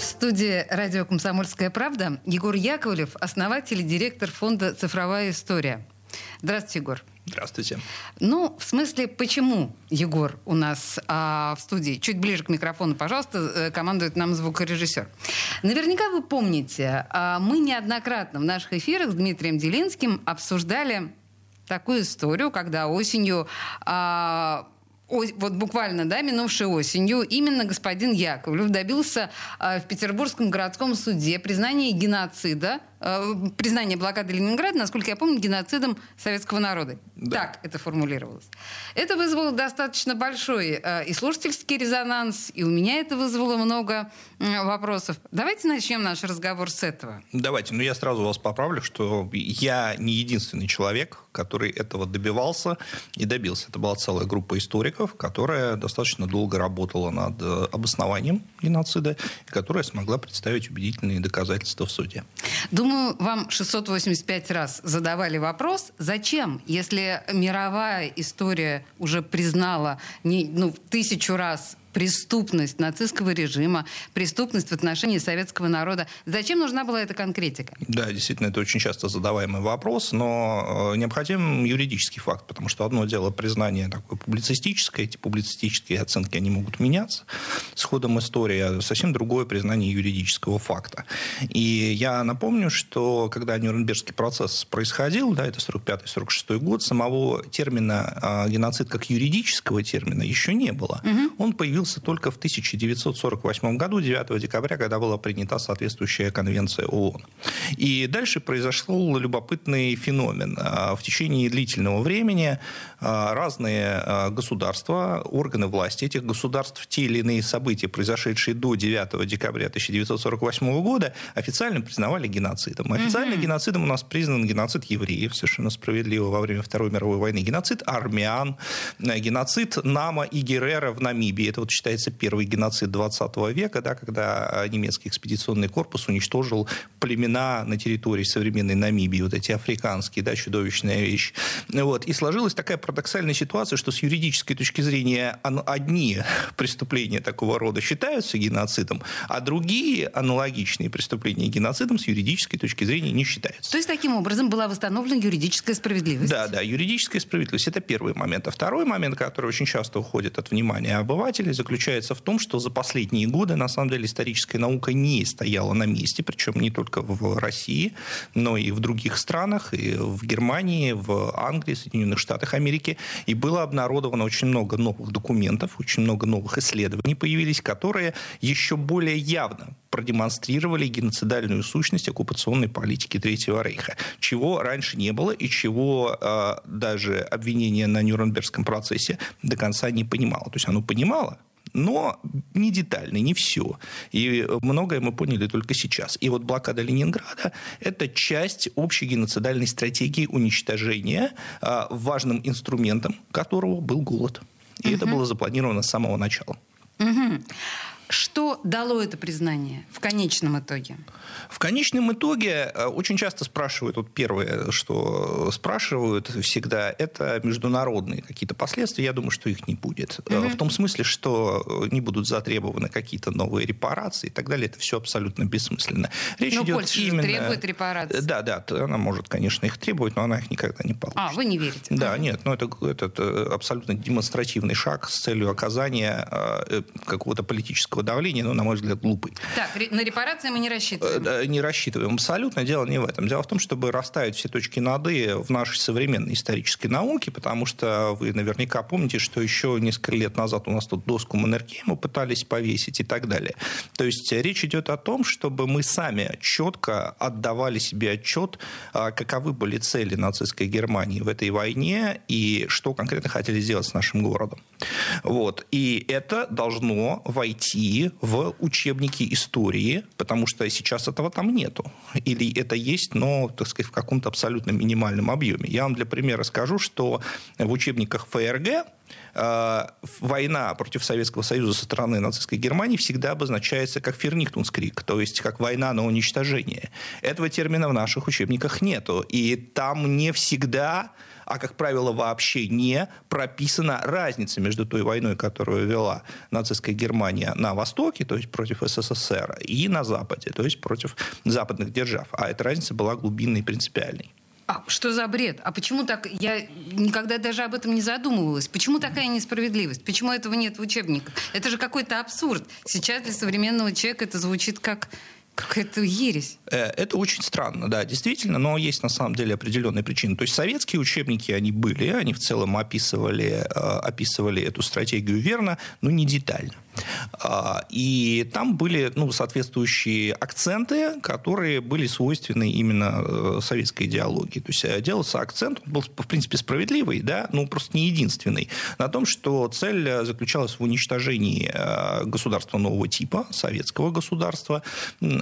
В студии радио «Комсомольская правда» Егор Яковлев, основатель и директор фонда «Цифровая история». Здравствуйте, Егор. Здравствуйте. Ну, в смысле, почему Егор у нас а, в студии? Чуть ближе к микрофону, пожалуйста, э, командует нам звукорежиссер. Наверняка вы помните, а, мы неоднократно в наших эфирах с Дмитрием Делинским обсуждали такую историю, когда осенью а, вот буквально, да, минувшей осенью, именно господин Яковлев добился э, в Петербургском городском суде признания геноцида, э, признания блокады Ленинграда, насколько я помню, геноцидом советского народа. Да. Так это формулировалось. Это вызвало достаточно большой э, и слушательский резонанс, и у меня это вызвало много э, вопросов. Давайте начнем наш разговор с этого. Давайте. Ну, я сразу вас поправлю, что я не единственный человек, который этого добивался и добился. Это была целая группа историков, которая достаточно долго работала над обоснованием геноцида, и которая смогла представить убедительные доказательства в суде. Думаю, вам 685 раз задавали вопрос, зачем, если мировая история уже признала не, ну, тысячу раз преступность нацистского режима, преступность в отношении советского народа. Зачем нужна была эта конкретика? Да, действительно, это очень часто задаваемый вопрос, но э, необходим юридический факт, потому что одно дело признание такое публицистическое, эти публицистические оценки, они могут меняться с ходом истории, а совсем другое признание юридического факта. И я напомню, что когда Нюрнбергский процесс происходил, да, это 45-46 год, самого термина э, геноцид как юридического термина еще не было. Угу. Он появился появился только в 1948 году, 9 декабря, когда была принята соответствующая конвенция ООН. И дальше произошел любопытный феномен. А, в течение длительного времени а, разные а, государства, органы власти этих государств, те или иные события, произошедшие до 9 декабря 1948 года, официально признавали геноцидом. Официально mm-hmm. геноцидом у нас признан геноцид евреев, совершенно справедливо, во время Второй мировой войны, геноцид армян, геноцид Нама и Геррера в Намибии. Это вот считается первый геноцид 20 века, да, когда немецкий экспедиционный корпус уничтожил племена на территории современной Намибии, вот эти африканские, да, чудовищная вещь. Вот. И сложилась такая парадоксальная ситуация, что с юридической точки зрения одни преступления такого рода считаются геноцидом, а другие аналогичные преступления геноцидом с юридической точки зрения не считаются. То есть таким образом была восстановлена юридическая справедливость? Да, да, юридическая справедливость. Это первый момент. А второй момент, который очень часто уходит от внимания обывателей, заключается в том, что за последние годы, на самом деле, историческая наука не стояла на месте, причем не только в России, но и в других странах, и в Германии, в Англии, Соединенных Штатах Америки. И было обнародовано очень много новых документов, очень много новых исследований появились, которые еще более явно продемонстрировали геноцидальную сущность оккупационной политики Третьего Рейха, чего раньше не было и чего э, даже обвинение на Нюрнбергском процессе до конца не понимало. То есть оно понимало, но не детально, не все. И многое мы поняли только сейчас. И вот блокада Ленинграда – это часть общей геноцидальной стратегии уничтожения, а, важным инструментом которого был голод. И угу. это было запланировано с самого начала. Угу. Что дало это признание в конечном итоге? В конечном итоге э, очень часто спрашивают, вот первое, что спрашивают всегда, это международные какие-то последствия. Я думаю, что их не будет. Угу. В том смысле, что не будут затребованы какие-то новые репарации и так далее. Это все абсолютно бессмысленно. Речь но идет Польша именно... требует репарации. Да, да, она может, конечно, их требовать, но она их никогда не получит. А, вы не верите? Да, нет, но это, это, это абсолютно демонстративный шаг с целью оказания э, какого-то политического политического давления, ну, на мой взгляд, глупый. Так, на репарации мы не рассчитываем? Э, не рассчитываем. Абсолютно дело не в этом. Дело в том, чтобы расставить все точки над «и» в нашей современной исторической науке, потому что вы наверняка помните, что еще несколько лет назад у нас тут доску Маннергейма пытались повесить и так далее. То есть речь идет о том, чтобы мы сами четко отдавали себе отчет, а, каковы были цели нацистской Германии в этой войне и что конкретно хотели сделать с нашим городом. Вот. И это должно войти ввести в учебники истории, потому что сейчас этого там нету. Или это есть, но, так сказать, в каком-то абсолютно минимальном объеме. Я вам для примера скажу, что в учебниках ФРГ э, война против Советского Союза со стороны нацистской Германии всегда обозначается как Фернихтунскрик, то есть как война на уничтожение. Этого термина в наших учебниках нету. И там не всегда а, как правило, вообще не прописана разница между той войной, которую вела нацистская Германия на Востоке, то есть против СССР, и на Западе, то есть против западных держав. А эта разница была глубинной и принципиальной. А что за бред? А почему так? Я никогда даже об этом не задумывалась. Почему такая несправедливость? Почему этого нет в учебниках? Это же какой-то абсурд. Сейчас для современного человека это звучит как Какая-то ересь. Э, это очень странно, да, действительно, но есть на самом деле определенные причины. То есть советские учебники, они были, они в целом описывали, э, описывали эту стратегию верно, но не детально. А, и там были ну, соответствующие акценты, которые были свойственны именно э, советской идеологии. То есть делался акцент, он был, в принципе, справедливый, да, но просто не единственный, на том, что цель заключалась в уничтожении государства нового типа, советского государства,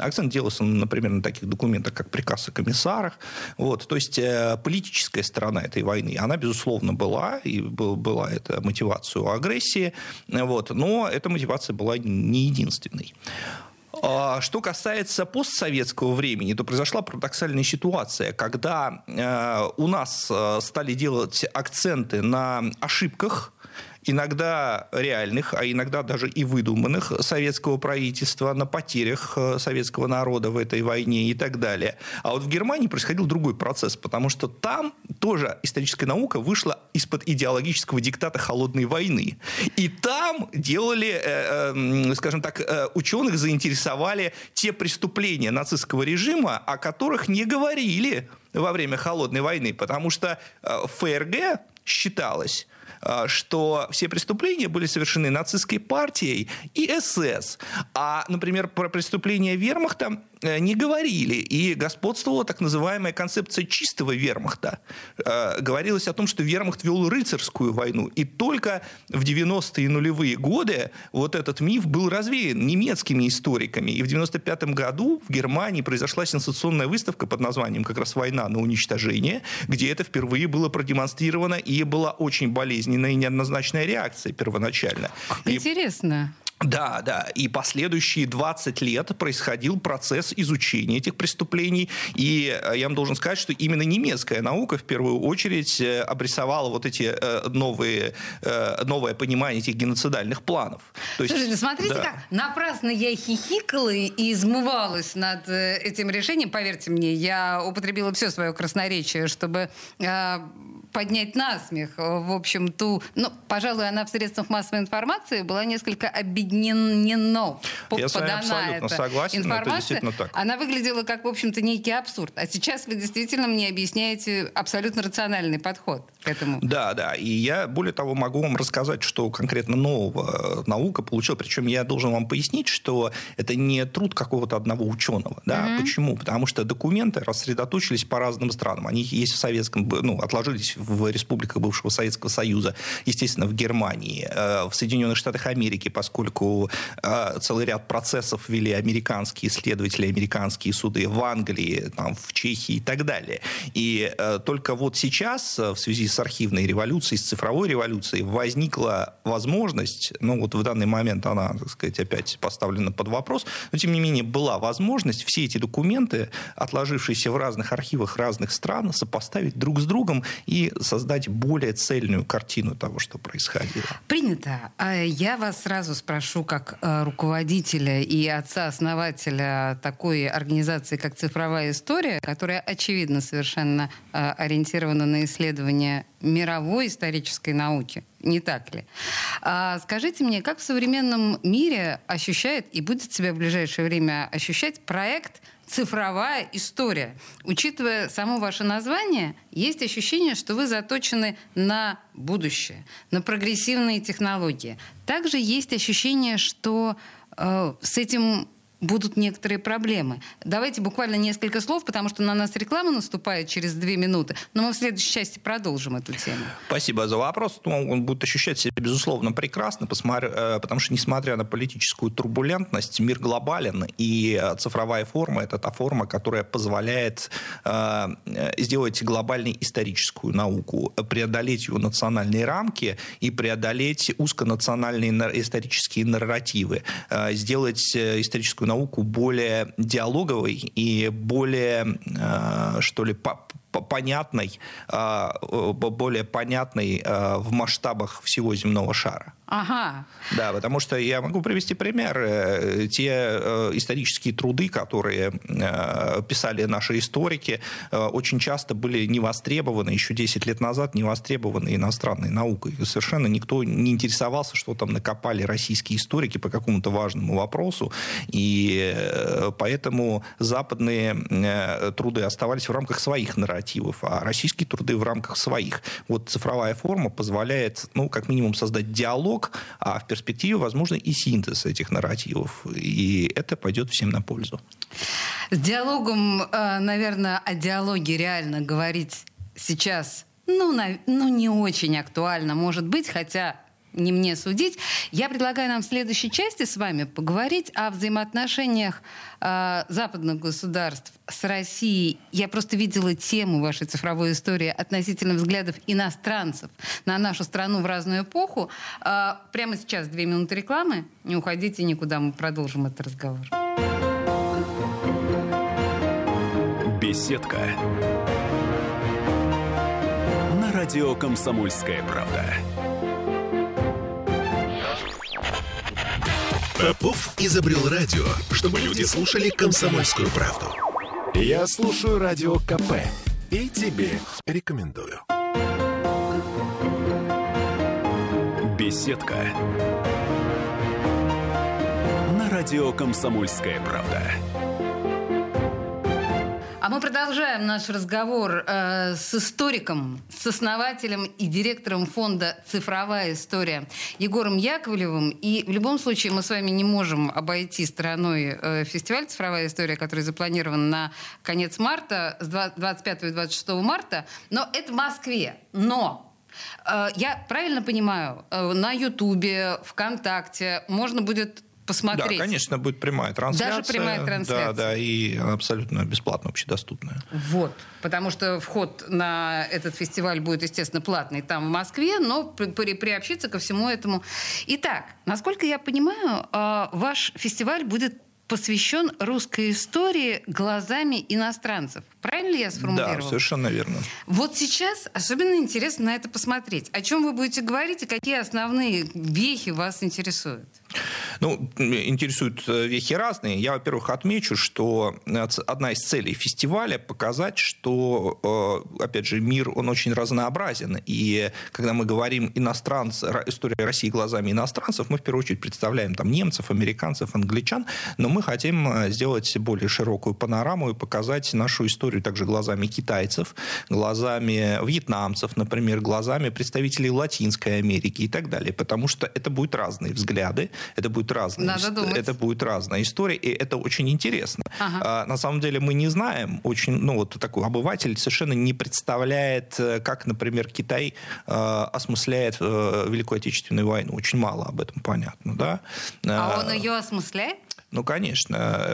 Акцент делался, например, на таких документах, как приказ о комиссарах. Вот. То есть э, политическая сторона этой войны, она, безусловно, была, и была эта мотивация у агрессии, вот. но эта мотивация была не единственной. А, что касается постсоветского времени, то произошла парадоксальная ситуация, когда э, у нас э, стали делать акценты на ошибках иногда реальных, а иногда даже и выдуманных советского правительства, на потерях э, советского народа в этой войне и так далее. А вот в Германии происходил другой процесс, потому что там тоже историческая наука вышла из-под идеологического диктата холодной войны. И там делали, э, э, скажем так, ученых заинтересовали те преступления нацистского режима, о которых не говорили во время холодной войны, потому что ФРГ считалось, что все преступления были совершены нацистской партией и СС. А, например, про преступления вермахта не говорили. И господствовала так называемая концепция чистого вермахта. Э, говорилось о том, что вермахт вел рыцарскую войну. И только в 90-е нулевые годы вот этот миф был развеян немецкими историками. И в 95 году в Германии произошла сенсационная выставка под названием как раз «Война на уничтожение», где это впервые было продемонстрировано, и была очень болезненная и неоднозначная реакция первоначально. Как и... интересно. Да, да. И последующие 20 лет происходил процесс изучения этих преступлений. И э, я вам должен сказать, что именно немецкая наука в первую очередь э, обрисовала вот эти э, новые, новое понимание этих геноцидальных планов. То есть, Слушайте, смотрите, да. как напрасно я хихикала и измывалась над этим решением. Поверьте мне, я употребила все свое красноречие, чтобы поднять насмех, в общем, ту... Ну, пожалуй, она в средствах массовой информации была несколько объединена. Я с вами абсолютно согласен, информация. это действительно так. Она выглядела как, в общем-то, некий абсурд. А сейчас вы действительно мне объясняете абсолютно рациональный подход к этому. Да, да. И я, более того, могу вам рассказать, что конкретно нового наука получила. Причем я должен вам пояснить, что это не труд какого-то одного ученого. Да? Mm-hmm. Почему? Потому что документы рассредоточились по разным странам. Они есть в советском, ну, отложились в республиках бывшего Советского Союза, естественно, в Германии, э, в Соединенных Штатах Америки, поскольку э, целый ряд процессов вели американские исследователи, американские суды в Англии, там, в Чехии и так далее. И э, только вот сейчас, в связи с архивной революцией, с цифровой революцией, возникла возможность, ну вот в данный момент она, так сказать, опять поставлена под вопрос, но тем не менее была возможность все эти документы, отложившиеся в разных архивах разных стран, сопоставить друг с другом и создать более цельную картину того, что происходило. Принято. А я вас сразу спрошу, как э, руководителя и отца-основателя такой организации, как «Цифровая история», которая, очевидно, совершенно э, ориентирована на исследование мировой исторической науки. Не так ли? А скажите мне, как в современном мире ощущает и будет себя в ближайшее время ощущать проект цифровая история. Учитывая само ваше название, есть ощущение, что вы заточены на будущее, на прогрессивные технологии. Также есть ощущение, что э, с этим будут некоторые проблемы. Давайте буквально несколько слов, потому что на нас реклама наступает через две минуты, но мы в следующей части продолжим эту тему. Спасибо за вопрос. Ну, он будет ощущать себя, безусловно, прекрасно, э, потому что, несмотря на политическую турбулентность, мир глобален, и цифровая форма – это та форма, которая позволяет э, сделать глобальную историческую науку, преодолеть ее национальные рамки и преодолеть узконациональные исторические нарративы, э, сделать историческую науку более диалоговой и более, э, что ли, понятной, э, более понятной э, в масштабах всего земного шара. Ага. Да, потому что я могу привести пример. Э, те э, исторические труды, которые э, писали наши историки, очень часто были не востребованы, еще 10 лет назад не востребованы иностранной наукой. Совершенно никто не интересовался, что там накопали российские историки по какому-то важному вопросу. И поэтому западные труды оставались в рамках своих нарративов, а российские труды в рамках своих. Вот цифровая форма позволяет, ну, как минимум, создать диалог, диалог, а в перспективе, возможно, и синтез этих нарративов. И это пойдет всем на пользу. С диалогом, э, наверное, о диалоге реально говорить сейчас ну, на, ну, не очень актуально, может быть, хотя не мне судить. Я предлагаю нам в следующей части с вами поговорить о взаимоотношениях э, западных государств с Россией. Я просто видела тему вашей цифровой истории относительно взглядов иностранцев на нашу страну в разную эпоху. Э, прямо сейчас две минуты рекламы. Не уходите никуда, мы продолжим этот разговор. Беседка. На радио «Комсомольская правда». Попов изобрел радио, чтобы люди слушали комсомольскую правду. Я слушаю радио КП и тебе рекомендую. Беседка. На радио «Комсомольская правда». А мы продолжаем наш разговор э, с историком, с основателем и директором фонда «Цифровая история» Егором Яковлевым. И в любом случае мы с вами не можем обойти стороной э, фестиваль «Цифровая история», который запланирован на конец марта, с 25 и 26 марта. Но это в Москве. Но э, я правильно понимаю, э, на Ютубе, ВКонтакте можно будет посмотреть. Да, конечно, будет прямая трансляция. Даже прямая трансляция. Да, да, и абсолютно бесплатно, общедоступная. Вот, потому что вход на этот фестиваль будет, естественно, платный там в Москве, но при, при, приобщиться ко всему этому. Итак, насколько я понимаю, а, ваш фестиваль будет посвящен русской истории глазами иностранцев. Правильно ли я сформулировала? Да, совершенно верно. Вот сейчас особенно интересно на это посмотреть. О чем вы будете говорить и какие основные вехи вас интересуют? Ну, интересуют э, вехи разные. Я, во-первых, отмечу, что одна из целей фестиваля показать, что, э, опять же, мир, он очень разнообразен. И когда мы говорим иностранцы, история России глазами иностранцев, мы в первую очередь представляем там немцев, американцев, англичан, но мы хотим э, сделать более широкую панораму и показать нашу историю также глазами китайцев, глазами вьетнамцев, например, глазами представителей Латинской Америки и так далее. Потому что это будут разные взгляды, это будет разная, Надо думать. это будет разная история, и это очень интересно. Ага. А, на самом деле мы не знаем, очень, ну вот такой обыватель совершенно не представляет, э, как, например, Китай э, осмысляет э, Великую Отечественную войну. Очень мало об этом понятно, да. А он ее осмысляет? Ну, конечно.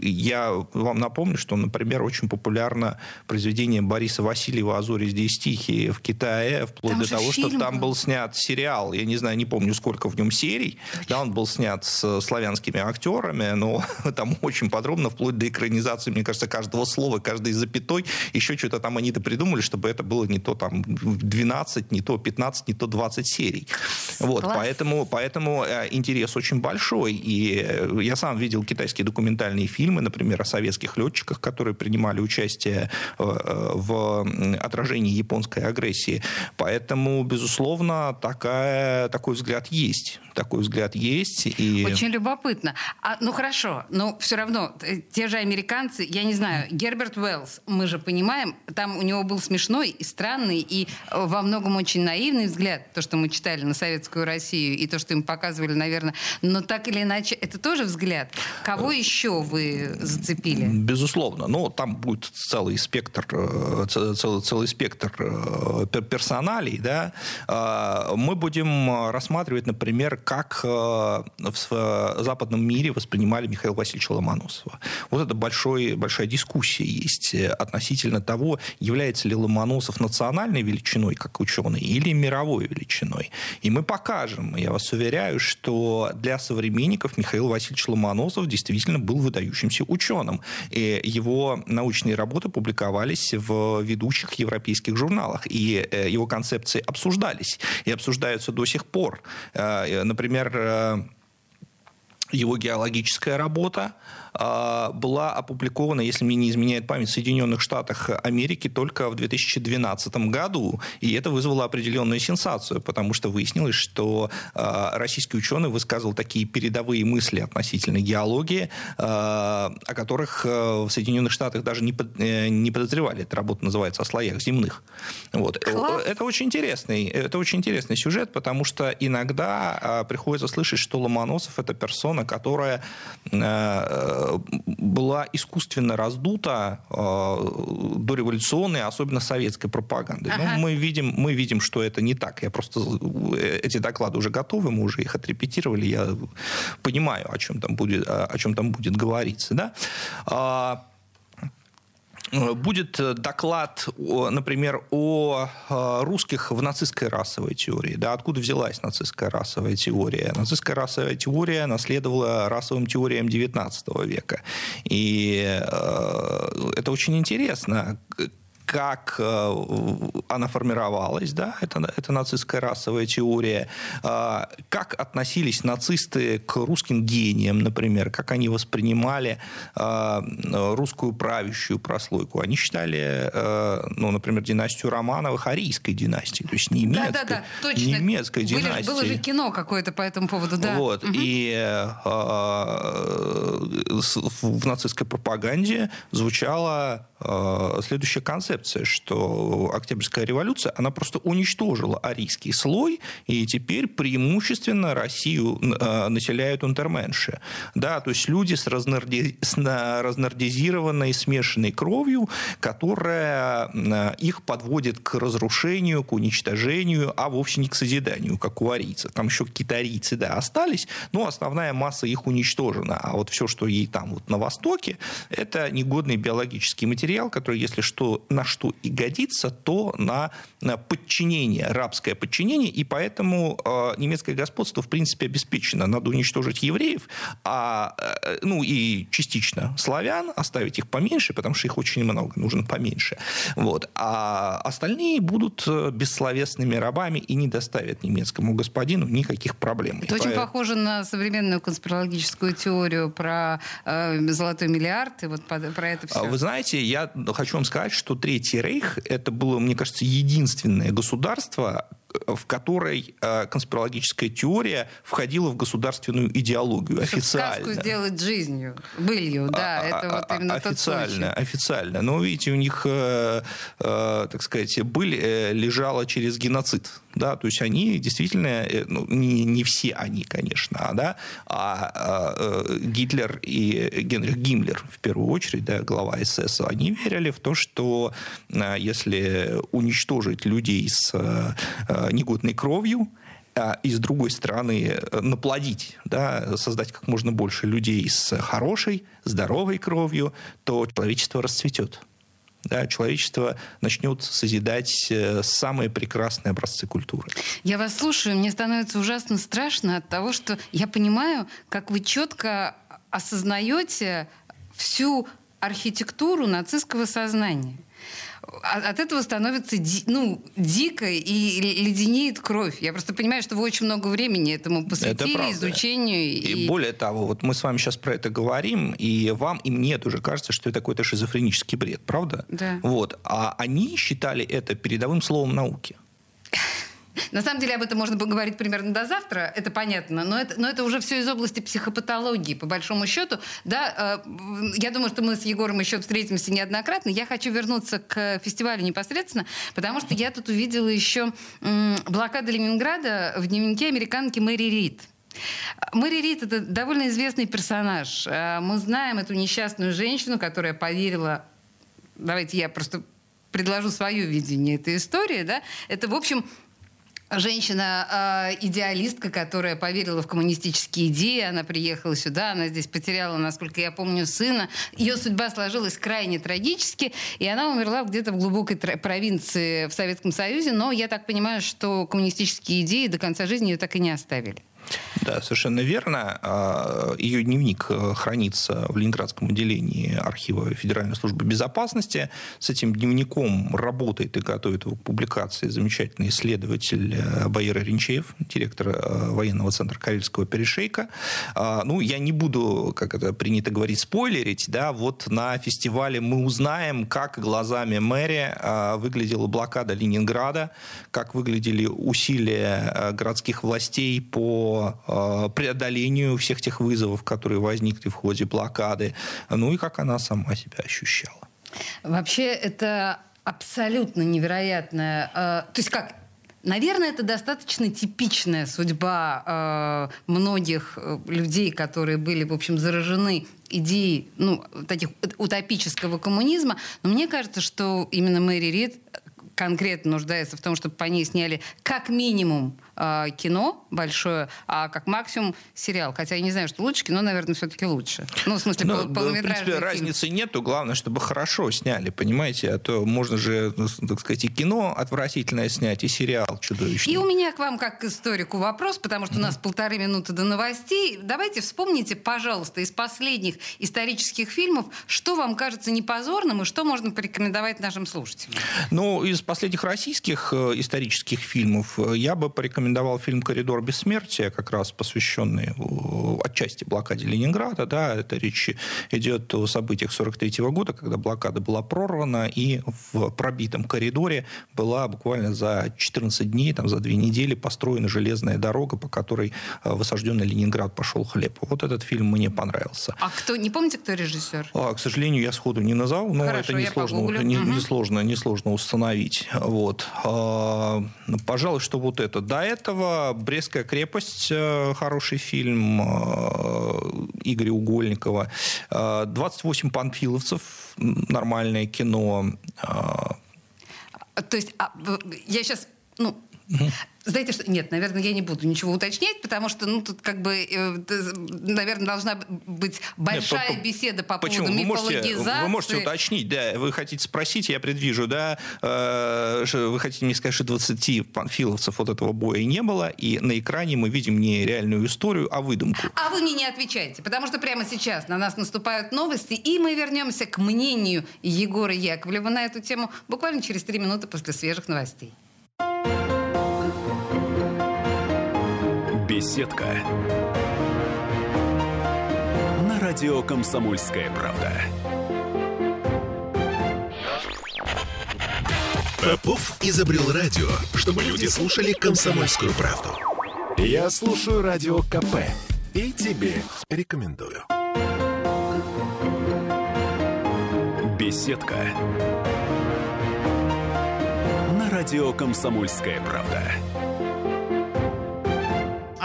Я вам напомню, что, например, очень популярно произведение Бориса Васильева «А зори здесь тихие» в Китае, вплоть там до того, что там был снят сериал. Я не знаю, не помню, сколько в нем серий. Да, он был снят с славянскими актерами, но там очень подробно, вплоть до экранизации, мне кажется, каждого слова, каждой запятой. Еще что-то там они-то придумали, чтобы это было не то там 12, не то 15, не то 20 серий. Вот, поэтому, поэтому э, интерес очень большой. И э, я сам видел китайские документальные фильмы, например, о советских летчиках, которые принимали участие э, в отражении японской агрессии. Поэтому, безусловно, такая, такой взгляд есть. Такой взгляд есть. И... Очень любопытно. А, ну хорошо, но все равно э, те же американцы, я не знаю, Герберт Уэллс, мы же понимаем, там у него был смешной и странный, и э, во многом очень наивный взгляд, то, что мы читали на советскую Россию, и то, что им показывали, наверное. Но так или иначе, это тоже взгляд. Кого еще вы зацепили? Безусловно. Но там будет целый спектр, э, целый, целый спектр э, персоналей. Да? А, мы будем рассматривать, например, как э, в западном мире воспринимали Михаила Васильевича Ломоносова. Вот это большой, большая дискуссия есть относительно того, является ли Ломоносов национальной величиной, как ученый, или мировой величиной. И мы покажем, я вас уверяю, что для современников Михаил Васильевич Ломоносов действительно был выдающимся ученым. И его научные работы публиковались в ведущих европейских журналах, и э, его концепции обсуждались, и обсуждаются до сих пор. Э, например, э, его геологическая работа, была опубликована, если мне не изменяет память, в Соединенных Штатах Америки только в 2012 году. И это вызвало определенную сенсацию, потому что выяснилось, что а, российский ученый высказывал такие передовые мысли относительно геологии, а, о которых в Соединенных Штатах даже не, э, не подозревали. Эта работа называется «О слоях земных». Вот. Это очень интересный, это очень интересный сюжет, потому что иногда приходится слышать, что Ломоносов – это персона, которая э, была искусственно раздута э, дореволюционной, особенно советской пропагандой. Ага. Но мы видим, мы видим, что это не так. Я просто э, эти доклады уже готовы, мы уже их отрепетировали, я понимаю, о чем там будет, о чем там будет говориться, да. Э, будет э, доклад, например, о э, русских в нацистской расовой теории. Да, откуда взялась нацистская расовая теория? Нацистская расовая теория наследовала расовым теориям XIX века. И это очень интересно как э, она формировалась, да, это, это нацистская расовая теория, а, как относились нацисты к русским гениям, например, как они воспринимали а, русскую правящую прослойку. Они считали, э, ну, например, династию Романовых арийской династией, то есть немецкой, да, да, да, точно. немецкой Были, династией. Было же кино какое-то по этому поводу, да. Вот, угу. и а, в нацистской пропаганде звучала следующая концепция концепция, что Октябрьская революция, она просто уничтожила арийский слой, и теперь преимущественно Россию э, населяют унтерменши. Да, то есть люди с, разнарди... с разнардизированной смешанной кровью, которая э, их подводит к разрушению, к уничтожению, а вовсе не к созиданию, как у арийцев. Там еще какие-то да, остались, но основная масса их уничтожена. А вот все, что ей там вот на Востоке, это негодный биологический материал, который, если что, на что и годится, то на, на подчинение, рабское подчинение, и поэтому э, немецкое господство, в принципе, обеспечено. Надо уничтожить евреев, а, э, ну и частично славян, оставить их поменьше, потому что их очень много, нужно поменьше. Вот. А остальные будут э, бессловесными рабами и не доставят немецкому господину никаких проблем. Это и очень поэтому... похоже на современную конспирологическую теорию про э, золотой миллиард и вот про это все. Вы знаете, я хочу вам сказать, что Третий Рейх это было, мне кажется, единственное государство, в которой э, конспирологическая теория входила в государственную идеологию Чтобы официально. Сказку сделать жизнью, былью, да, а, это вот а, именно официально, тот официально. Но видите, у них, э, э, так сказать, быль э, лежала через геноцид, да, то есть они действительно, э, ну, не, не все они, конечно, а, да, а, а э, Гитлер и Генрих Гиммлер в первую очередь, да, глава СС, они верили в то, что э, если уничтожить людей с негодной кровью, и с другой стороны наплодить, да, создать как можно больше людей с хорошей, здоровой кровью, то человечество расцветет. Да, человечество начнет созидать э, самые прекрасные образцы культуры. Я вас слушаю, мне становится ужасно страшно от того, что я понимаю, как вы четко осознаете всю архитектуру нацистского сознания от этого становится ну, дико и леденеет кровь. Я просто понимаю, что вы очень много времени этому посвятили, это изучению. И... и более того, вот мы с вами сейчас про это говорим, и вам, и мне тоже кажется, что это какой-то шизофренический бред, правда? Да. Вот. А они считали это передовым словом науки. На самом деле об этом можно поговорить примерно до завтра, это понятно, но это, но это уже все из области психопатологии, по большому счету. Да, э, я думаю, что мы с Егором еще встретимся неоднократно. Я хочу вернуться к фестивалю непосредственно, потому что я тут увидела еще м, блокаду Ленинграда в дневнике американки Мэри Рид. Мэри Рид — это довольно известный персонаж. Э, мы знаем эту несчастную женщину, которая поверила... Давайте я просто предложу свое видение этой истории. Да? Это, в общем, женщина-идеалистка, которая поверила в коммунистические идеи, она приехала сюда, она здесь потеряла, насколько я помню, сына. Ее судьба сложилась крайне трагически, и она умерла где-то в глубокой провинции в Советском Союзе, но я так понимаю, что коммунистические идеи до конца жизни ее так и не оставили. Да, совершенно верно. А, Ее дневник э, хранится в Ленинградском отделении архива Федеральной службы безопасности. С этим дневником работает и готовит его к публикации замечательный исследователь э, Баира Ринчеев, директор э, военного центра Карельского перешейка. А, ну, я не буду, как это принято говорить, спойлерить. Да, вот на фестивале мы узнаем, как глазами мэри а, выглядела блокада Ленинграда, как выглядели усилия городских властей по Э, преодолению всех тех вызовов, которые возникли в ходе блокады, ну и как она сама себя ощущала. Вообще это абсолютно невероятное. Э, то есть как Наверное, это достаточно типичная судьба э, многих э, людей, которые были, в общем, заражены идеей ну, таких утопического коммунизма. Но мне кажется, что именно Мэри Рид конкретно нуждается в том, чтобы по ней сняли как минимум э, кино большое, а как максимум сериал. Хотя я не знаю, что лучше, кино, наверное, все-таки лучше. Ну, в смысле, ну, пол- В принципе, фильм. разницы нету. Главное, чтобы хорошо сняли, понимаете? А то можно же, ну, так сказать, и кино отвратительное снять, и сериал чудовищный. И у меня к вам, как к историку, вопрос, потому что у нас полторы минуты до новостей. Давайте вспомните, пожалуйста, из последних исторических фильмов, что вам кажется непозорным и что можно порекомендовать нашим слушателям? Ну, из последних российских э, исторических фильмов э, я бы порекомендовал фильм «Коридор бессмертия», как раз посвященный э, отчасти блокаде Ленинграда. Да, это речь идет о событиях 43 года, когда блокада была прорвана, и в пробитом коридоре была буквально за 14 дней, там, за две недели построена железная дорога, по которой в осажденный Ленинград пошел хлеб. Вот этот фильм мне понравился. А кто, не помните, кто режиссер? А, к сожалению, я сходу не назвал, но Хорошо, это несложно, не, угу. несложно, несложно установить. Вот. А, пожалуй, что вот это. До этого «Брестская крепость» э, хороший фильм э, Игоря Угольникова. 28 панфиловцев нормальное кино. То есть а, я сейчас ну, угу. Знаете что? Нет, наверное, я не буду ничего уточнять, потому что, ну, тут как бы, э, наверное, должна быть большая Нет, беседа по почему? поводу мифологизации. Вы можете, вы можете уточнить, да, вы хотите спросить, я предвижу, да, э, вы хотите мне сказать, что 20 панфиловцев вот этого боя не было, и на экране мы видим не реальную историю, а выдумку. А вы мне не отвечаете, потому что прямо сейчас на нас наступают новости, и мы вернемся к мнению Егора Яковлева на эту тему буквально через три минуты после свежих новостей. Беседка. На радио Комсомольская правда. Попов изобрел радио, чтобы люди слушали комсомольскую правду. Я слушаю радио КП и тебе рекомендую. Беседка. На радио Комсомольская правда.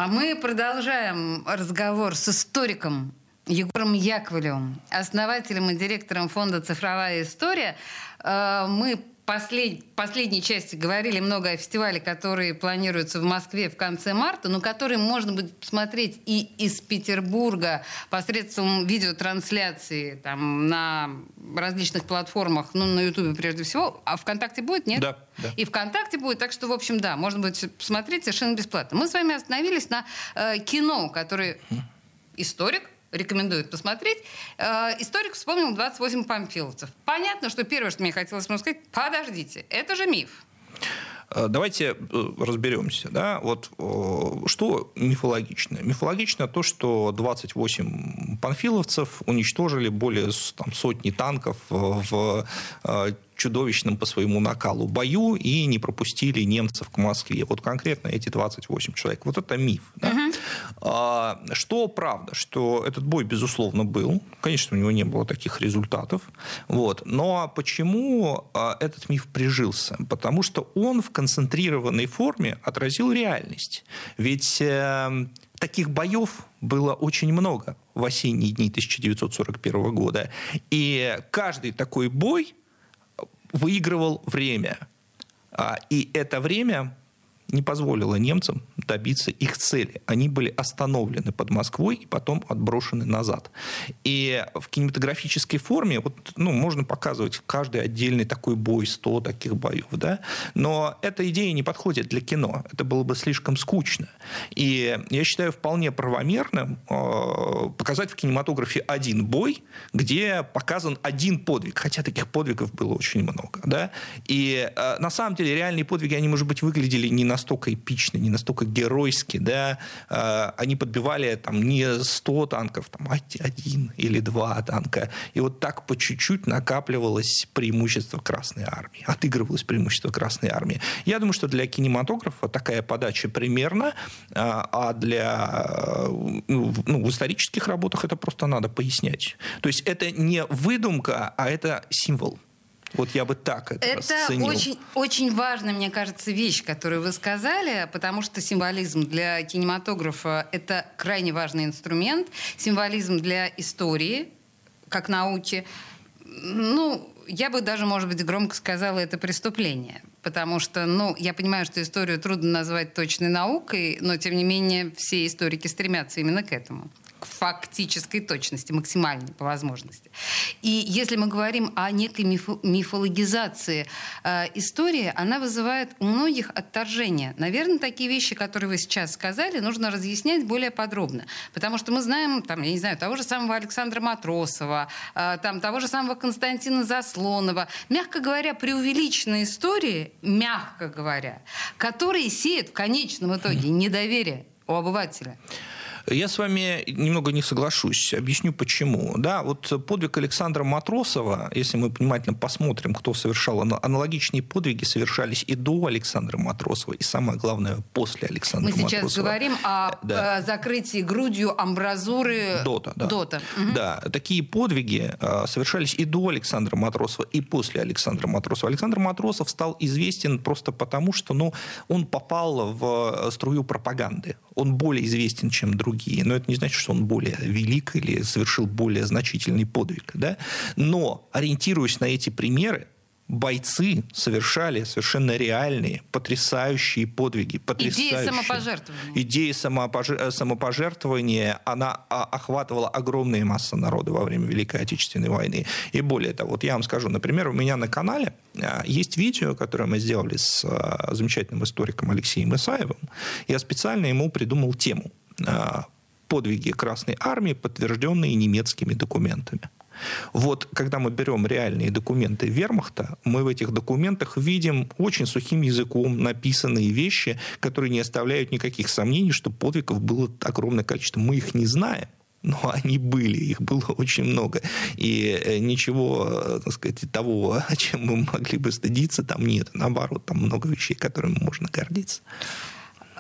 Мы продолжаем разговор с историком Егором Яковлевым, основателем и директором фонда «Цифровая история». Э, мы послед... последней части говорили много о фестивале, который планируется в Москве в конце марта, но который можно будет посмотреть и из Петербурга посредством видеотрансляции там, на различных платформах, ну, на Ютубе прежде всего. А ВКонтакте будет, нет? Да, да. И ВКонтакте будет, так что, в общем, да, можно будет посмотреть совершенно бесплатно. Мы с вами остановились на э, кино, который историк, рекомендует посмотреть. Э, историк вспомнил 28 памфиловцев. Понятно, что первое, что мне хотелось сказать, подождите, это же миф. Э, давайте э, разберемся. Да? Вот, что мифологично? Мифологично то, что 28 панфиловцев уничтожили более там, сотни танков в чудовищном по своему накалу бою и не пропустили немцев к Москве. Вот конкретно эти 28 человек. Вот это миф. Да? Uh-huh. А, что правда, что этот бой, безусловно, был. Конечно, у него не было таких результатов. Вот. Но почему а, этот миф прижился? Потому что он в концентрированной форме отразил реальность. Ведь эм, таких боев было очень много в осенние дни 1941 года. И каждый такой бой выигрывал время. А, и это время не позволило немцам добиться их цели. Они были остановлены под Москвой и потом отброшены назад. И в кинематографической форме вот, ну, можно показывать каждый отдельный такой бой, 100 таких боев, да? но эта идея не подходит для кино. Это было бы слишком скучно. И я считаю вполне правомерным э, показать в кинематографе один бой, где показан один подвиг, хотя таких подвигов было очень много. Да? И э, на самом деле реальные подвиги, они, может быть, выглядели не на настолько эпичны, не настолько геройски, да, а, они подбивали там не 100 танков, там один или два танка, и вот так по чуть-чуть накапливалось преимущество Красной Армии, отыгрывалось преимущество Красной Армии. Я думаю, что для кинематографа такая подача примерно, а, а для ну, в исторических работах это просто надо пояснять. То есть это не выдумка, а это символ. Вот я бы так это, это расценил. очень, очень важная, мне кажется, вещь, которую вы сказали, потому что символизм для кинематографа – это крайне важный инструмент. Символизм для истории, как науки, ну, я бы даже, может быть, громко сказала, это преступление. Потому что, ну, я понимаю, что историю трудно назвать точной наукой, но, тем не менее, все историки стремятся именно к этому к фактической точности, максимальной по возможности. И если мы говорим о некой мифо- мифологизации э, истории, она вызывает у многих отторжение. Наверное, такие вещи, которые вы сейчас сказали, нужно разъяснять более подробно. Потому что мы знаем, там, я не знаю, того же самого Александра Матросова, э, там, того же самого Константина Заслонова. Мягко говоря, преувеличенные истории, мягко говоря, которые сеют в конечном итоге недоверие у обывателя. Я с вами немного не соглашусь. Объясню почему. Да, вот подвиг Александра Матросова, если мы внимательно посмотрим, кто совершал аналогичные подвиги, совершались и до Александра Матросова, и самое главное, после Александра Матросова. Мы сейчас Матросова. говорим о да. закрытии грудью амбразуры Дота. Да. Дота. Угу. да, такие подвиги а, совершались и до Александра Матросова, и после Александра Матросова. Александр Матросов стал известен просто потому, что ну, он попал в струю пропаганды. Он более известен, чем другие другие. Но это не значит, что он более велик или совершил более значительный подвиг. Да? Но, ориентируясь на эти примеры, бойцы совершали совершенно реальные, потрясающие подвиги. Потрясающие. Идея самопожертвования. Идея самопожертвования, самопожертвования, она охватывала огромные массы народа во время Великой Отечественной войны. И более того, вот я вам скажу, например, у меня на канале а, есть видео, которое мы сделали с а, замечательным историком Алексеем Исаевым. Я специально ему придумал тему а, подвиги Красной Армии, подтвержденные немецкими документами. Вот когда мы берем реальные документы вермахта, мы в этих документах видим очень сухим языком написанные вещи, которые не оставляют никаких сомнений, что подвигов было огромное количество. Мы их не знаем. Но они были, их было очень много. И э, ничего, э, так сказать, того, чем мы могли бы стыдиться, там нет. Наоборот, там много вещей, которыми можно гордиться.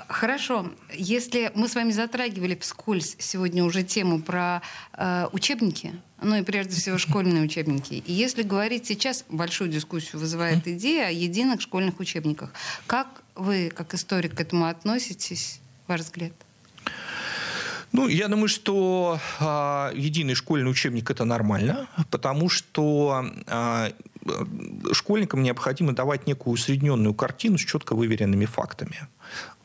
Хорошо. Если мы с вами затрагивали вскользь сегодня уже тему про э, учебники, ну и прежде всего школьные учебники. И если говорить сейчас, большую дискуссию вызывает идея о единых школьных учебниках. Как вы, как историк, к этому относитесь, ваш взгляд? Ну, я думаю, что э, единый школьный учебник это нормально, потому что э, школьникам необходимо давать некую усредненную картину с четко выверенными фактами.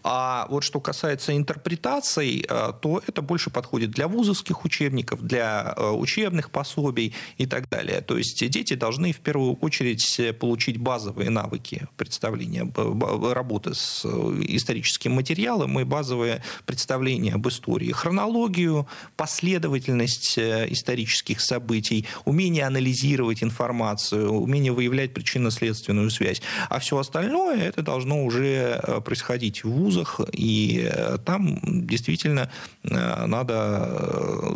А вот что касается интерпретаций, э, то это больше подходит для вузовских учебников, для э, учебных пособий и так далее. То есть дети должны в первую очередь получить базовые навыки представления, работы с э, историческим материалом и базовые представления об истории. Хронологию, последовательность исторических событий, умение анализировать информацию, умение выявлять причинно-следственную связь. А все остальное это должно уже происходить в вузах вузах, и э, там действительно э, надо э,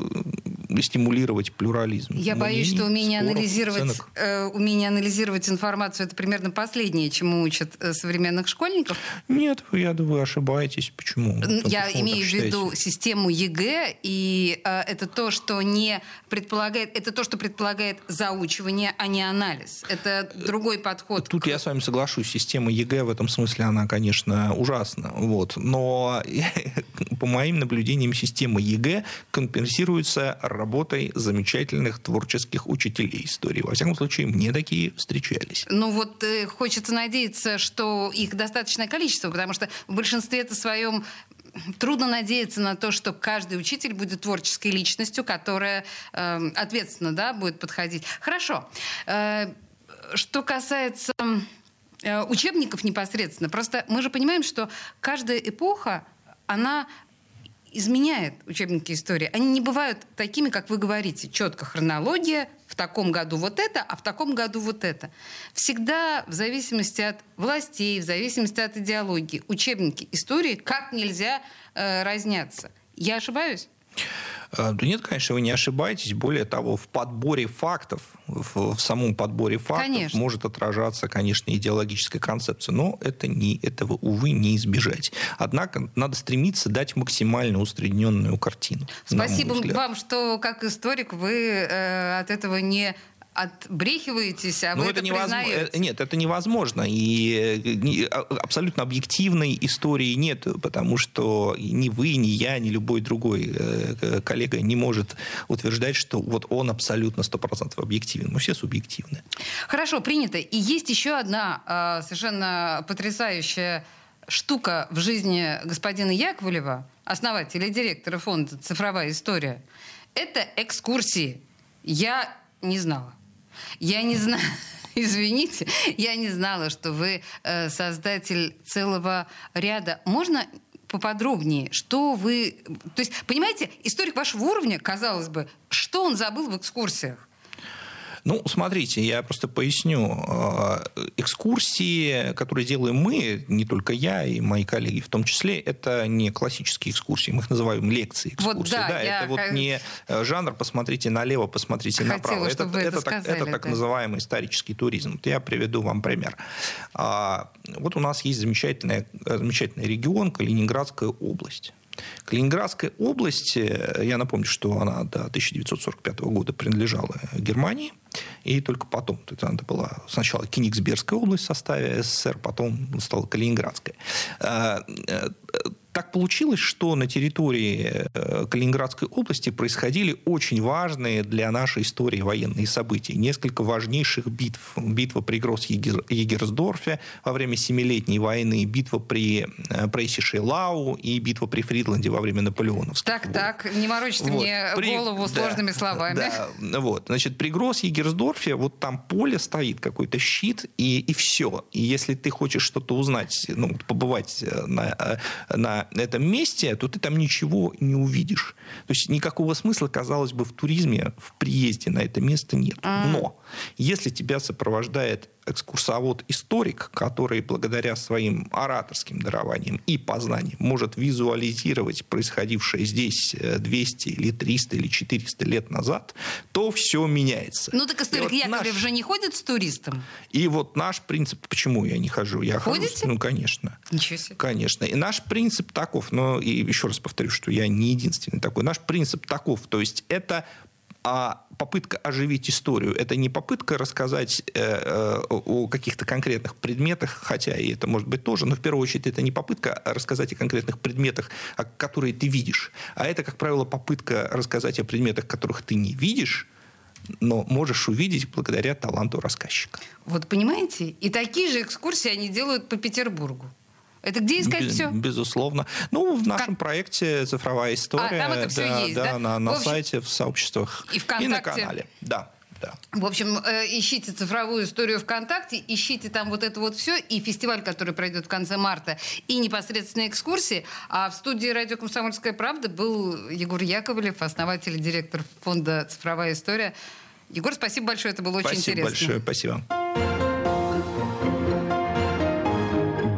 стимулировать плюрализм. Я мнений, боюсь, что умение споров, анализировать, оценок. э, умение анализировать информацию это примерно последнее, чему учат э, современных школьников. Нет, я думаю, вы ошибаетесь. Почему? Я Почему имею в виду систему ЕГЭ, и э, это то, что не предполагает, это то, что предполагает заучивание, а не анализ. Это другой подход. Тут к- я с вами соглашусь. Система ЕГЭ в этом смысле, она, конечно, ужасна. Вот. Но по моим наблюдениям, система ЕГЭ компенсируется работой замечательных творческих учителей истории. Во всяком случае, мне такие встречались. Ну вот э, хочется надеяться, что их достаточное количество, потому что в большинстве это своем трудно надеяться на то, что каждый учитель будет творческой личностью, которая э, ответственно да, будет подходить. Хорошо. Э, что касается э, учебников непосредственно, просто мы же понимаем, что каждая эпоха, она изменяет учебники истории. Они не бывают такими, как вы говорите, четко хронология, в таком году вот это, а в таком году вот это. Всегда в зависимости от властей, в зависимости от идеологии, учебники истории как нельзя э, разнятся. Я ошибаюсь? Э, Да нет, конечно, вы не ошибаетесь. Более того, в подборе фактов, в, в самом подборе фактов Конечно. может отражаться, конечно, идеологическая концепция. Но это не, этого, увы, не избежать. Однако надо стремиться дать максимально усредненную картину. Спасибо вам, что как историк вы э, от этого не отбрехиваетесь, а Ну, вы это это, невозможно. признаете. э, Нет, это невозможно. И э, а- абсолютно объективной истории нет, потому что ни вы, ни я, ни любой другой э, коллега не может утверждать, что вот он абсолютно 100% объективен. Мы все субъективны. Хорошо, принято. И есть еще одна а, совершенно потрясающая штука в жизни господина Яковлева, основателя и директора фонда «Цифровая история». Это экскурсии. Я не знала. Я не знаю. Извините, я не знала, что вы э, создатель целого ряда. Можно поподробнее, что вы... То есть, понимаете, историк вашего уровня, казалось бы, что он забыл в экскурсиях? Ну, смотрите, я просто поясню. Э, Экскурсии, которые делаем мы, не только я и мои коллеги в том числе, это не классические экскурсии. Мы их называем лекции Вот экскурсии. да, я это вот не э, жанр «посмотрите налево, посмотрите Хотела, направо». Это, это это, так, сказали, это так да. называемый исторический туризм. Вот я приведу вам пример. А, Вот у нас есть замечательный, замечательный регион Калининградская область. Калининградская область, э, я напомню, что она до 1945 года принадлежала Германии, и только потом, то есть она была сначала Кенигсбергская область в составе СССР, потом стала Калининградская. Так получилось, что на территории э, Калининградской области происходили очень важные для нашей истории военные события. Несколько важнейших битв. Битва при Гросс-Егерсдорфе во время Семилетней войны, битва при э, Прейсе-Шейлау и битва при Фридланде во время Наполеоновских Так, войн. так, не морочите Вот. мне При- голову да, сложными словами. Да, вот. Значит, при Гросс-Егерсдорфе вот там поле стоит, какой-то щит, и, и все. И если ты хочешь что-то узнать, ну, побывать э, на, на этом месте, то ты там ничего не увидишь. То есть никакого смысла, казалось бы, в туризме, в приезде на это место нет. Но если тебя сопровождает экскурсовод-историк, который благодаря своим ораторским дарованиям и познаниям может визуализировать происходившее здесь э, 200 или 300 или 400 лет назад, то все меняется. Ну так И историк вот Яковлев наш- же не ходит с туристом. И вот наш принцип, почему я не хожу? Я хожу Ходите? ну, конечно. Ничего себе. Конечно. И наш принцип таков, но и еще раз повторю, что я не единственный такой. Наш принцип таков, то есть это а, попытка оживить историю. Это не попытка рассказать э, э, о каких-то конкретных предметах, хотя и это может быть тоже, но в первую очередь это не попытка рассказать о конкретных предметах, которые ты видишь, а это, как правило, попытка рассказать о предметах, которых ты не видишь, но можешь увидеть благодаря таланту рассказчика. Вот понимаете? И такие же экскурсии они делают по Петербургу. Это где искать Без- все? Безусловно. Ну, в нашем проекте «Цифровая история». А, там это всё да, есть, да? да? на, на В общем, сайте, в сообществах. и на ВКонтакте. канале. Да, да. В общем, э, ищите цифровую историю ВКонтакте, ищите там вот это вот все, и фестиваль, который пройдет в конце марта, и непосредственно экскурсии. А в студии радио «Комсомольская правда» был Егор Яковлев, основатель и директор фонда «Цифровая история». Егор, спасибо большое, это было очень Спасибо интересно. большое, спасибо.